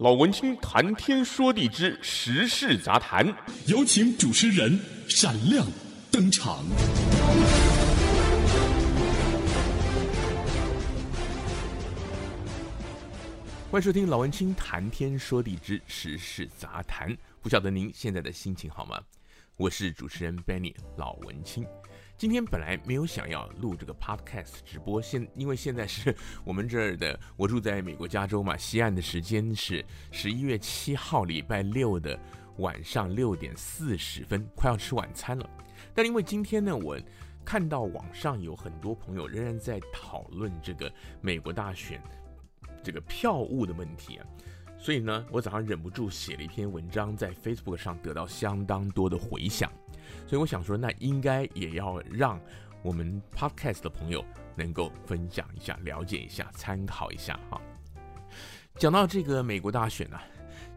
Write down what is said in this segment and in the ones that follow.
老文青谈天说地之时事杂谈，有请主持人闪亮登场。欢迎收听老文青谈天说地之时事杂谈。不晓得您现在的心情好吗？我是主持人 Benny 老文青。今天本来没有想要录这个 podcast 直播，现因为现在是 我们这儿的，我住在美国加州嘛，西岸的时间是十一月七号礼拜六的晚上六点四十分，快要吃晚餐了。但因为今天呢，我看到网上有很多朋友仍然在讨论这个美国大选这个票务的问题啊，所以呢，我早上忍不住写了一篇文章，在 Facebook 上得到相当多的回响。所以我想说，那应该也要让我们 Podcast 的朋友能够分享一下、了解一下、参考一下哈。讲到这个美国大选呢、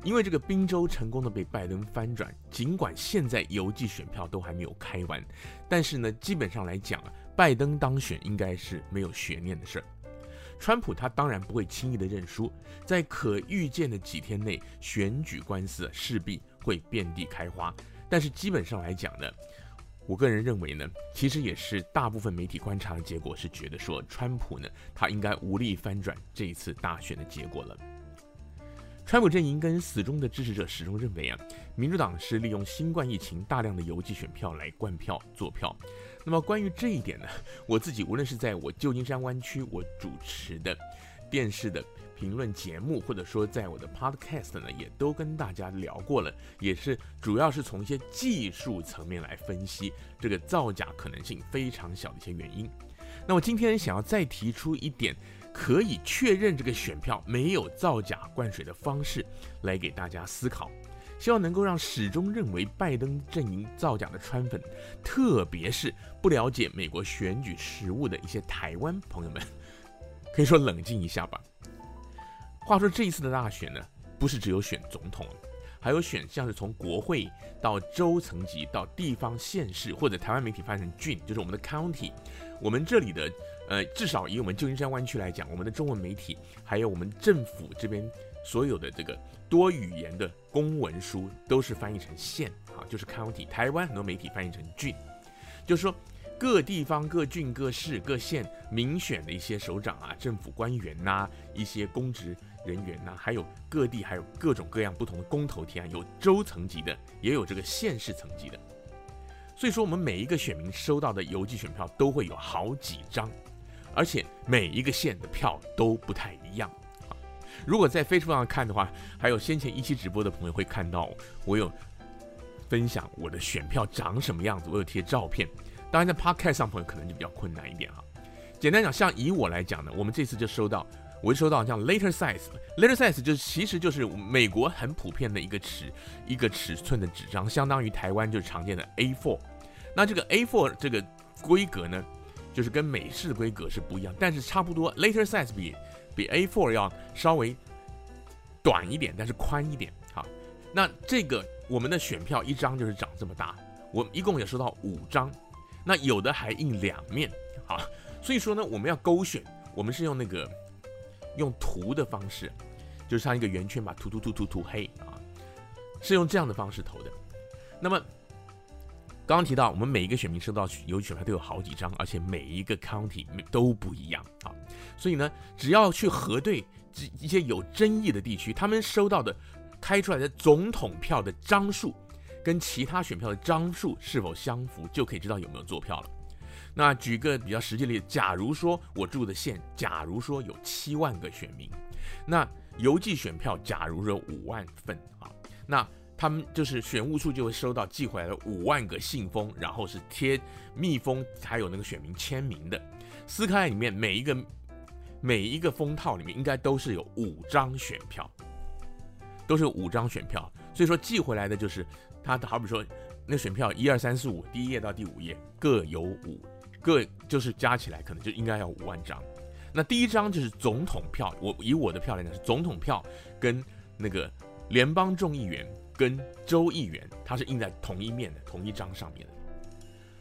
因为这个宾州成功的被拜登翻转，尽管现在邮寄选票都还没有开完，但是呢，基本上来讲啊，拜登当选应该是没有悬念的事儿。川普他当然不会轻易的认输，在可预见的几天内，选举官司势必会遍地开花。但是基本上来讲呢，我个人认为呢，其实也是大部分媒体观察的结果是觉得说，川普呢，他应该无力翻转这一次大选的结果了。川普阵营跟死忠的支持者始终认为啊，民主党是利用新冠疫情大量的邮寄选票来灌票做票。那么关于这一点呢，我自己无论是在我旧金山湾区我主持的电视的。评论节目，或者说在我的 podcast 呢，也都跟大家聊过了，也是主要是从一些技术层面来分析这个造假可能性非常小的一些原因。那我今天想要再提出一点可以确认这个选票没有造假灌水的方式来给大家思考，希望能够让始终认为拜登阵营造假的川粉，特别是不了解美国选举实务的一些台湾朋友们，可以说冷静一下吧。话说这一次的大选呢，不是只有选总统，还有选像是从国会到州层级到地方县市，或者台湾媒体翻译成郡，就是我们的 county。我们这里的呃，至少以我们旧金山湾区来讲，我们的中文媒体还有我们政府这边所有的这个多语言的公文书都是翻译成县啊，就是 county。台湾很多媒体翻译成郡，就是说各地方、各郡、各市、各县民选的一些首长啊、政府官员呐、一些公职。人员呐，还有各地还有各种各样不同的公投提案，有州层级的，也有这个县市层级的。所以说，我们每一个选民收到的邮寄选票都会有好几张，而且每一个县的票都不太一样。如果在 Facebook 上看的话，还有先前一期直播的朋友会看到我有分享我的选票长什么样子，我有贴照片。当然，在 Podcast 上朋友可能就比较困难一点哈。简单讲，像以我来讲呢，我们这次就收到。我就收到像 letter size，letter size 就是其实就是美国很普遍的一个尺一个尺寸的纸张，相当于台湾就是常见的 A4。那这个 A4 这个规格呢，就是跟美式的规格是不一样，但是差不多 letter size 比比 A4 要稍微短一点，但是宽一点。好，那这个我们的选票一张就是长这么大，我一共也收到五张，那有的还印两面。好，所以说呢，我们要勾选，我们是用那个。用涂的方式，就是像一个圆圈把涂涂涂涂涂黑啊，是用这样的方式投的。那么刚刚提到，我们每一个选民收到邮寄选票都有好几张，而且每一个 county 都不一样啊。所以呢，只要去核对这一些有争议的地区，他们收到的开出来的总统票的张数跟其他选票的张数是否相符，就可以知道有没有作票了。那举个比较实际的例子，假如说我住的县，假如说有七万个选民，那邮寄选票假如说五万份啊，那他们就是选务处就会收到寄回来的五万个信封，然后是贴密封，还有那个选民签名的，撕开里面每一个每一个封套里面应该都是有五张选票，都是五张选票，所以说寄回来的就是他好比说那选票一二三四五，第一页到第五页各有五。各就是加起来可能就应该要五万张，那第一张就是总统票，我以我的票来讲是总统票跟那个联邦众议员跟州议员，它是印在同一面的同一张上面的，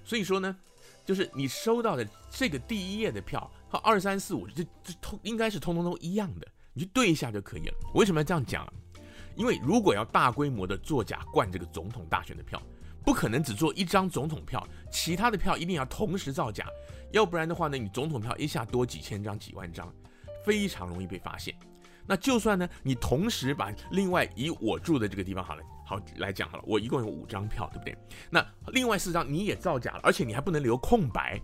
所以说呢，就是你收到的这个第一页的票和二三四五这这通应该是通通都一样的，你去对一下就可以了。为什么要这样讲？因为如果要大规模的作假灌这个总统大选的票，不可能只做一张总统票，其他的票一定要同时造假，要不然的话呢，你总统票一下多几千张、几万张，非常容易被发现。那就算呢，你同时把另外以我住的这个地方好了，好来讲好了，我一共有五张票，对不对？那另外四张你也造假了，而且你还不能留空白，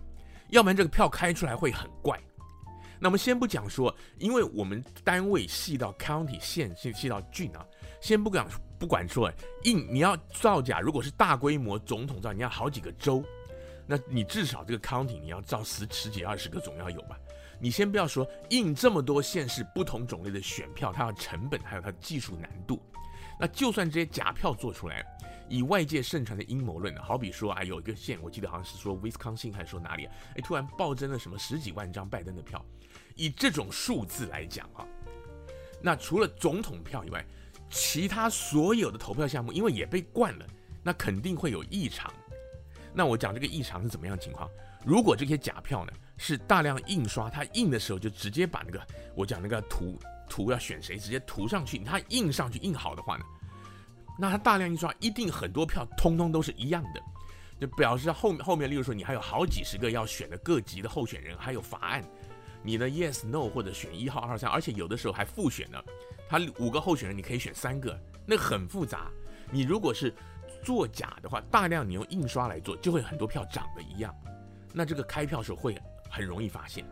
要不然这个票开出来会很怪。那我们先不讲说，因为我们单位细到 county 县，细细到郡啊，先不讲不管说，印你要造假，如果是大规模总统造，你要好几个州，那你至少这个 county 你要造十十几二十个总要有吧？你先不要说印这么多县市不同种类的选票，它要成本还有它的技术难度。那就算这些假票做出来，以外界盛传的阴谋论呢，好比说啊，有一个县，我记得好像是说威斯康星还是说哪里啊，哎，突然暴增了什么十几万张拜登的票。以这种数字来讲啊，那除了总统票以外，其他所有的投票项目因为也被灌了，那肯定会有异常。那我讲这个异常是怎么样的情况？如果这些假票呢是大量印刷，它印的时候就直接把那个我讲那个图图要选谁直接涂上去，它印上去印好的话呢，那它大量印刷一定很多票通通都是一样的，就表示后面后面，例如说你还有好几十个要选的各级的候选人，还有法案，你的 yes no 或者选一号、二号、三，而且有的时候还复选呢，他五个候选人你可以选三个，那很复杂。你如果是作假的话，大量你用印刷来做，就会很多票长得一样。那这个开票时候会很容易发现。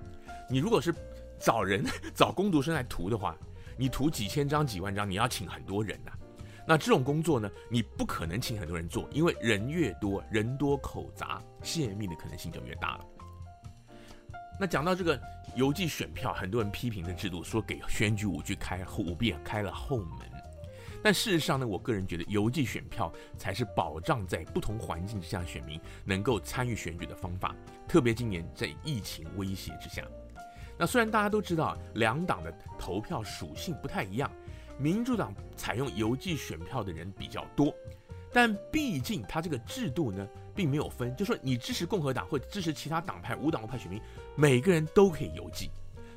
你如果是找人找工读生来涂的话，你涂几千张几万张，你要请很多人呐、那这种工作呢，你不可能请很多人做，因为人越多，人多口杂，泄密的可能性就越大了。那讲到这个邮寄选票，很多人批评的制度，说给选举舞弊开舞弊开了后门。但事实上呢，我个人觉得邮寄选票才是保障在不同环境之下选民能够参与选举的方法。特别今年在疫情威胁之下，那虽然大家都知道两党的投票属性不太一样，民主党采用邮寄选票的人比较多，但毕竟它这个制度呢，并没有分，就说你支持共和党或者支持其他党派无党派选民，每个人都可以邮寄。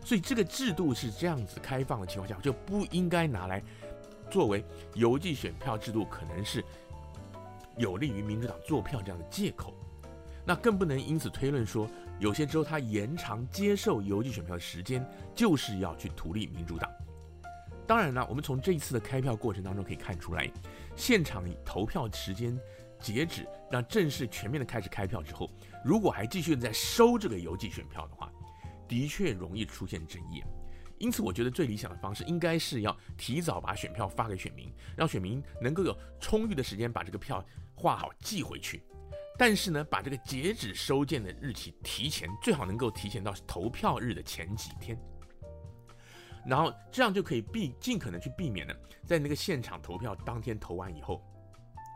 所以这个制度是这样子开放的情况下，就不应该拿来。作为邮寄选票制度，可能是有利于民主党做票这样的借口，那更不能因此推论说，有些州他延长接受邮寄选票的时间，就是要去图利民主党。当然了，我们从这一次的开票过程当中可以看出来，现场投票时间截止，那正式全面的开始开票之后，如果还继续在收这个邮寄选票的话，的确容易出现争议。因此，我觉得最理想的方式应该是要提早把选票发给选民，让选民能够有充裕的时间把这个票画好寄回去。但是呢，把这个截止收件的日期提前，最好能够提前到投票日的前几天。然后这样就可以避尽可能去避免呢，在那个现场投票当天投完以后，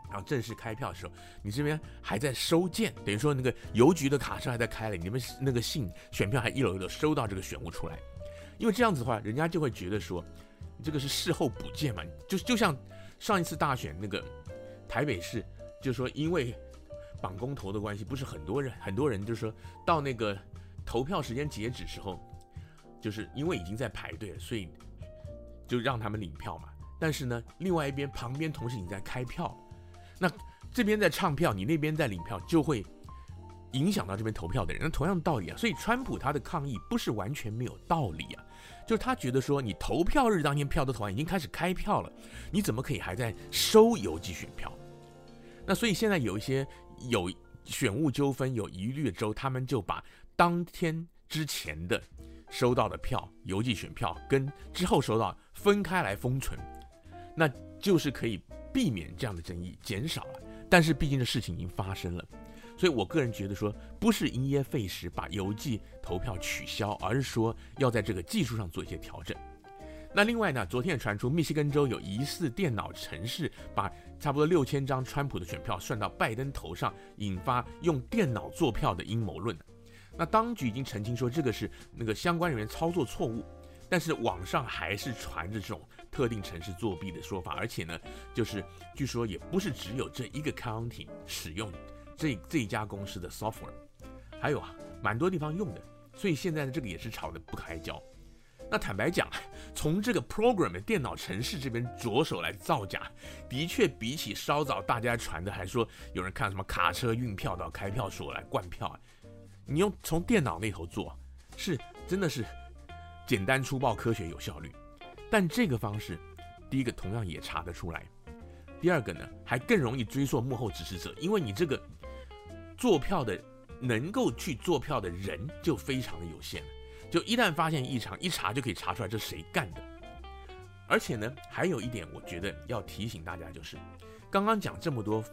然后正式开票的时候，你这边还在收件，等于说那个邮局的卡车还在开了，你们那个信选票还一楼一楼收到这个选务出来。因为这样子的话，人家就会觉得说，这个是事后补件嘛，就就像上一次大选那个台北市，就是说因为绑公投的关系，不是很多人很多人就是说到那个投票时间截止时候，就是因为已经在排队了，所以就让他们领票嘛。但是呢，另外一边旁边同时已经在开票，那这边在唱票，你那边在领票，就会。影响到这边投票的人，那同样的道理啊，所以川普他的抗议不是完全没有道理啊，就是他觉得说，你投票日当天票都投完，已经开始开票了，你怎么可以还在收邮寄选票？那所以现在有一些有选务纠纷、有疑虑的州，他们就把当天之前的收到的票、邮寄选票跟之后收到分开来封存，那就是可以避免这样的争议减少了。但是毕竟这事情已经发生了。所以我个人觉得说，不是因噎废食把邮寄投票取消，而是说要在这个技术上做一些调整。那另外呢，昨天也传出密西根州有疑似电脑程式把差不多六千张川普的选票算到拜登头上，引发用电脑作票的阴谋论。那当局已经澄清说这个是那个相关人员操作错误，但是网上还是传着这种特定城市作弊的说法，而且呢，就是据说也不是只有这一个 county 使用。这这一家公司的 software，还有啊，蛮多地方用的，所以现在的这个也是吵得不可开交。那坦白讲，从这个 program 的电脑程式这边着手来造假，的确比起稍早大家传的，还说有人看什么卡车运票到开票所来灌票，你用从电脑那头做，是真的是简单粗暴、科学有效率。但这个方式，第一个同样也查得出来，第二个呢，还更容易追溯幕后指使者，因为你这个做票的能够去做票的人就非常的有限。就一旦发现异常，一查就可以查出来这是谁干的。而且呢，还有一点，我觉得要提醒大家，就是刚刚讲这么多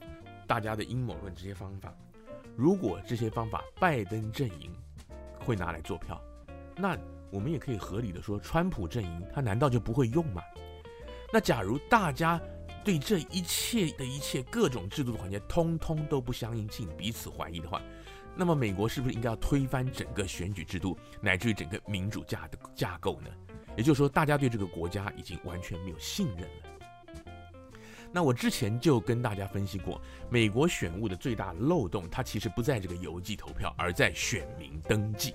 大家的阴谋论这些方法，如果这些方法拜登阵营会拿来做票，那我们也可以合理的说，川普阵营他难道就不会用吗？那假如大家对这一切的一切各种制度的环节通通都不相信，彼此怀疑的话，那么，美国是不是应该要推翻整个选举制度，乃至于整个民主架的架构呢？也就是说，大家对这个国家已经完全没有信任了。那我之前就跟大家分析过，美国选务的最大漏洞，它其实不在这个邮寄投票，而在选民登记。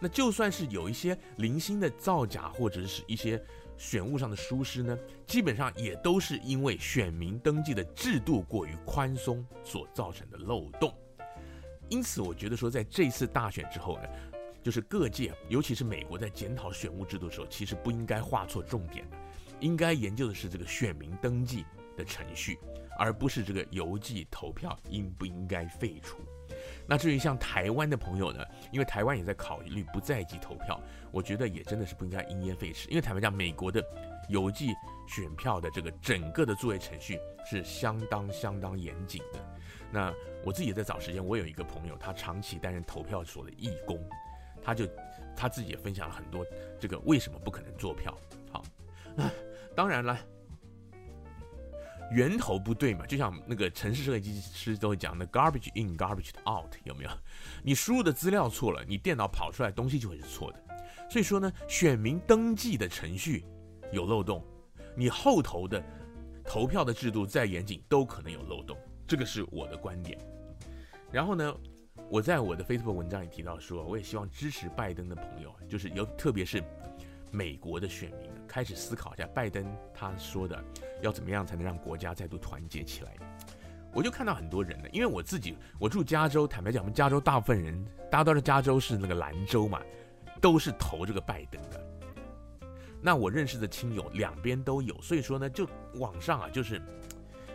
那就算是有一些零星的造假，或者是一些选务上的疏失呢，基本上也都是因为选民登记的制度过于宽松所造成的漏洞。因此，我觉得说，在这次大选之后呢，就是各界，尤其是美国，在检讨选务制度的时候，其实不应该画错重点的，应该研究的是这个选民登记的程序，而不是这个邮寄投票应不应该废除。那至于像台湾的朋友呢，因为台湾也在考虑不在籍投票，我觉得也真的是不应该因噎废食，因为坦白讲，美国的邮寄选票的这个整个的作业程序是相当相当严谨的。那我自己也在找时间，我有一个朋友，他长期担任投票所的义工，他就他自己也分享了很多这个为什么不可能做票。好，那 当然了，源头不对嘛，就像那个城市设计师都会讲的 garbage in garbage out，有没有？你输入的资料错了，你电脑跑出来东西就会是错的。所以说呢，选民登记的程序有漏洞，你后头的投票的制度再严谨，都可能有漏洞。这个是我的观点，然后呢，我在我的 Facebook 文章里提到说，我也希望支持拜登的朋友，就是有特别是美国的选民，开始思考一下拜登他说的要怎么样才能让国家再度团结起来。我就看到很多人呢，因为我自己我住加州，坦白讲，我们加州大部分人，大家都知道加州是那个蓝州嘛，都是投这个拜登的。那我认识的亲友两边都有，所以说呢，就网上啊，就是。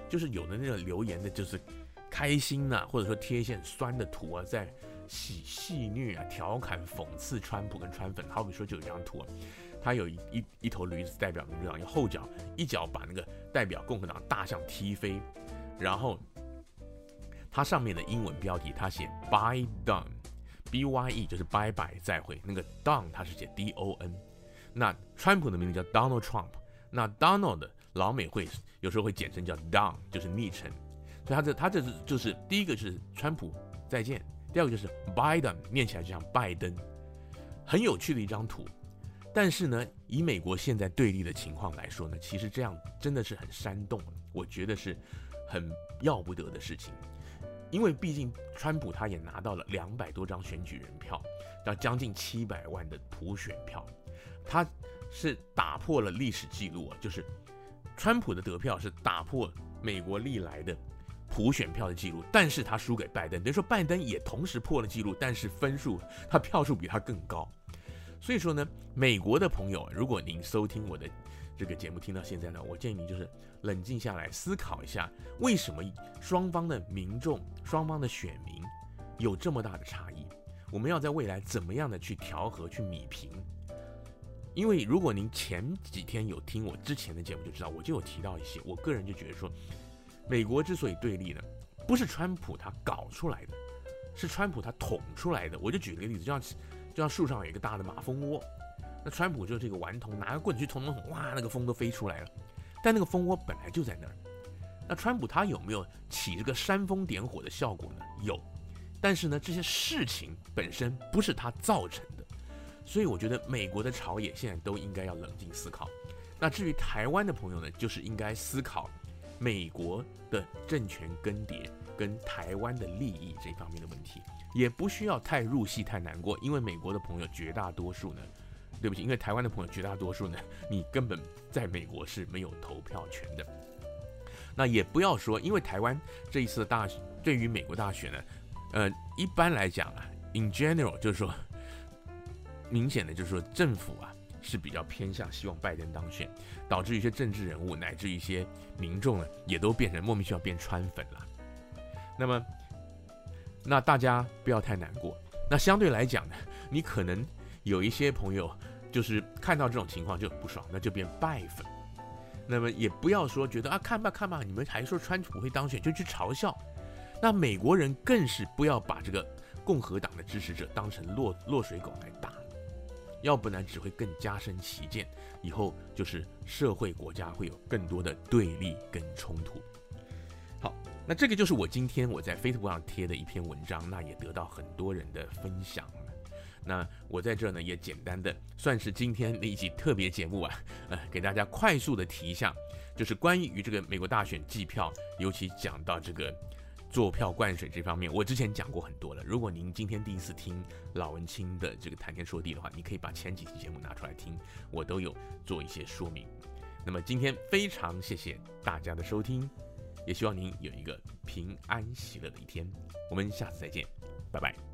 就是有的那个留言的，就是开心呐、啊，或者说贴一些酸的图啊，在戏戏谑啊、调侃、讽刺川普跟川粉。好比说，就有一张图啊，他有一一一头驴子代表民主党，用后脚一脚把那个代表共和党大象踢飞，然后它上面的英文标题他写 by done，BYE 就是拜拜再会，那个 done 他是写 D O N，那川普的名字叫 Donald Trump，那 Donald。老美会有时候会简称叫 Don，就是昵称，所以他这他这是就是第一个是川普再见，第二个就是 Biden，念起来就像拜登，很有趣的一张图。但是呢，以美国现在对立的情况来说呢，其实这样真的是很煽动，我觉得是很要不得的事情，因为毕竟川普他也拿到了两百多张选举人票，到将近七百万的普选票，他是打破了历史记录啊，就是。川普的得票是打破美国历来的普选票的记录，但是他输给拜登，等于说拜登也同时破了记录，但是分数他票数比他更高。所以说呢，美国的朋友，如果您收听我的这个节目听到现在呢，我建议你就是冷静下来思考一下，为什么双方的民众、双方的选民有这么大的差异？我们要在未来怎么样的去调和、去弭平？因为如果您前几天有听我之前的节目，就知道我就有提到一些。我个人就觉得说，美国之所以对立呢，不是川普他搞出来的，是川普他捅出来的。我就举个例子，就像就像树上有一个大的马蜂窝，那川普就这个顽童拿个棍子去捅捅捅，哇，那个蜂都飞出来了。但那个蜂窝本来就在那儿，那川普他有没有起这个煽风点火的效果呢？有，但是呢，这些事情本身不是他造成的。所以我觉得美国的朝野现在都应该要冷静思考。那至于台湾的朋友呢，就是应该思考美国的政权更迭跟台湾的利益这方面的问题，也不需要太入戏太难过，因为美国的朋友绝大多数呢对不起，因为台湾的朋友绝大多数呢，你根本在美国是没有投票权的。那也不要说，因为台湾这一次的大选，对于美国大选呢，呃，一般来讲啊，in general 就是说，明显的就是说政府啊是比较偏向希望拜登当选，导致一些政治人物乃至一些民众呢，也都变成莫名其妙变川粉了。那么，那大家不要太难过。那相对来讲呢，你可能有一些朋友就是看到这种情况就很不爽，那就变拜粉。那么也不要说觉得啊，看吧看吧，你们还说川普会当选，就去嘲笑。那美国人更是不要把这个共和党的支持者当成落落水狗来打，要不然只会更加深歧见，以后就是社会国家会有更多的对立跟冲突。好，那这个就是我今天我在 Facebook 上贴的一篇文章，那也得到很多人的分享。那我在这呢，也简单的算是今天的一集特别节目啊，呃，给大家快速的提一下，就是关于这个美国大选计票，尤其讲到这个作票灌水这方面，我之前讲过很多了。如果您今天第一次听老文青的这个谈天说地的话，你可以把前几期节目拿出来听，我都有做一些说明。那么今天非常谢谢大家的收听，也希望您有一个平安喜乐的一天。我们下次再见，拜拜。